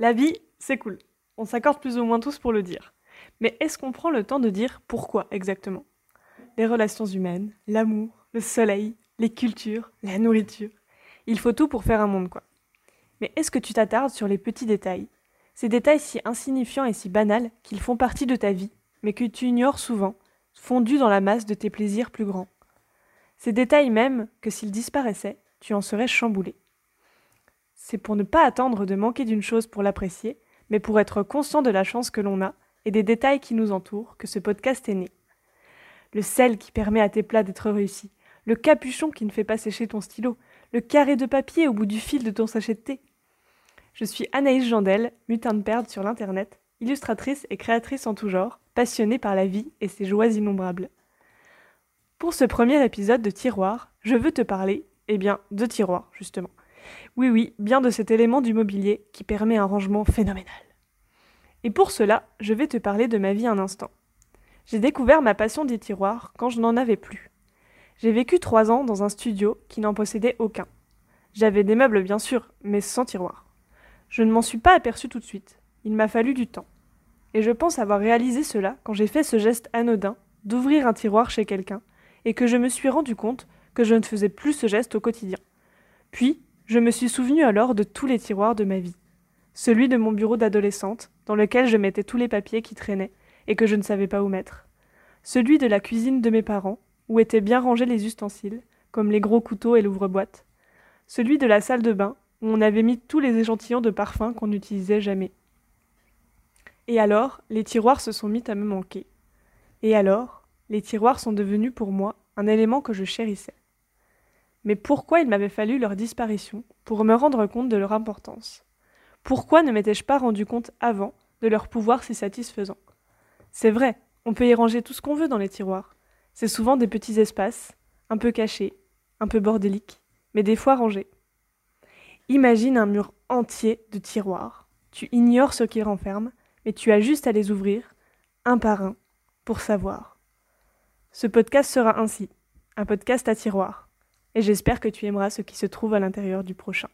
La vie, c'est cool. On s'accorde plus ou moins tous pour le dire. Mais est-ce qu'on prend le temps de dire pourquoi exactement? Les relations humaines, l'amour, le soleil, les cultures, la nourriture. Il faut tout pour faire un monde, quoi. Mais est-ce que tu t'attardes sur les petits détails? Ces détails si insignifiants et si banals qu'ils font partie de ta vie, mais que tu ignores souvent, fondus dans la masse de tes plaisirs plus grands. Ces détails même que s'ils disparaissaient, tu en serais chamboulé. C'est pour ne pas attendre de manquer d'une chose pour l'apprécier, mais pour être conscient de la chance que l'on a et des détails qui nous entourent que ce podcast est né. Le sel qui permet à tes plats d'être réussis, le capuchon qui ne fait pas sécher ton stylo, le carré de papier au bout du fil de ton sachet de thé. Je suis Anaïs Jandel, mutin de perde sur l'internet, illustratrice et créatrice en tout genre, passionnée par la vie et ses joies innombrables. Pour ce premier épisode de Tiroir, je veux te parler, eh bien, de tiroir, justement. Oui, oui, bien de cet élément du mobilier qui permet un rangement phénoménal. Et pour cela, je vais te parler de ma vie un instant. J'ai découvert ma passion des tiroirs quand je n'en avais plus. J'ai vécu trois ans dans un studio qui n'en possédait aucun. J'avais des meubles bien sûr, mais sans tiroir. Je ne m'en suis pas aperçu tout de suite. Il m'a fallu du temps. Et je pense avoir réalisé cela quand j'ai fait ce geste anodin d'ouvrir un tiroir chez quelqu'un et que je me suis rendu compte que je ne faisais plus ce geste au quotidien. Puis, je me suis souvenu alors de tous les tiroirs de ma vie. Celui de mon bureau d'adolescente, dans lequel je mettais tous les papiers qui traînaient et que je ne savais pas où mettre. Celui de la cuisine de mes parents, où étaient bien rangés les ustensiles, comme les gros couteaux et l'ouvre-boîte. Celui de la salle de bain, où on avait mis tous les échantillons de parfums qu'on n'utilisait jamais. Et alors, les tiroirs se sont mis à me manquer. Et alors, les tiroirs sont devenus pour moi un élément que je chérissais. Mais pourquoi il m'avait fallu leur disparition pour me rendre compte de leur importance? Pourquoi ne m'étais-je pas rendu compte avant de leur pouvoir si satisfaisant? C'est vrai, on peut y ranger tout ce qu'on veut dans les tiroirs. C'est souvent des petits espaces, un peu cachés, un peu bordéliques, mais des fois rangés. Imagine un mur entier de tiroirs. Tu ignores ce qu'ils renferment, mais tu as juste à les ouvrir, un par un, pour savoir. Ce podcast sera ainsi, un podcast à tiroirs et j'espère que tu aimeras ce qui se trouve à l'intérieur du prochain.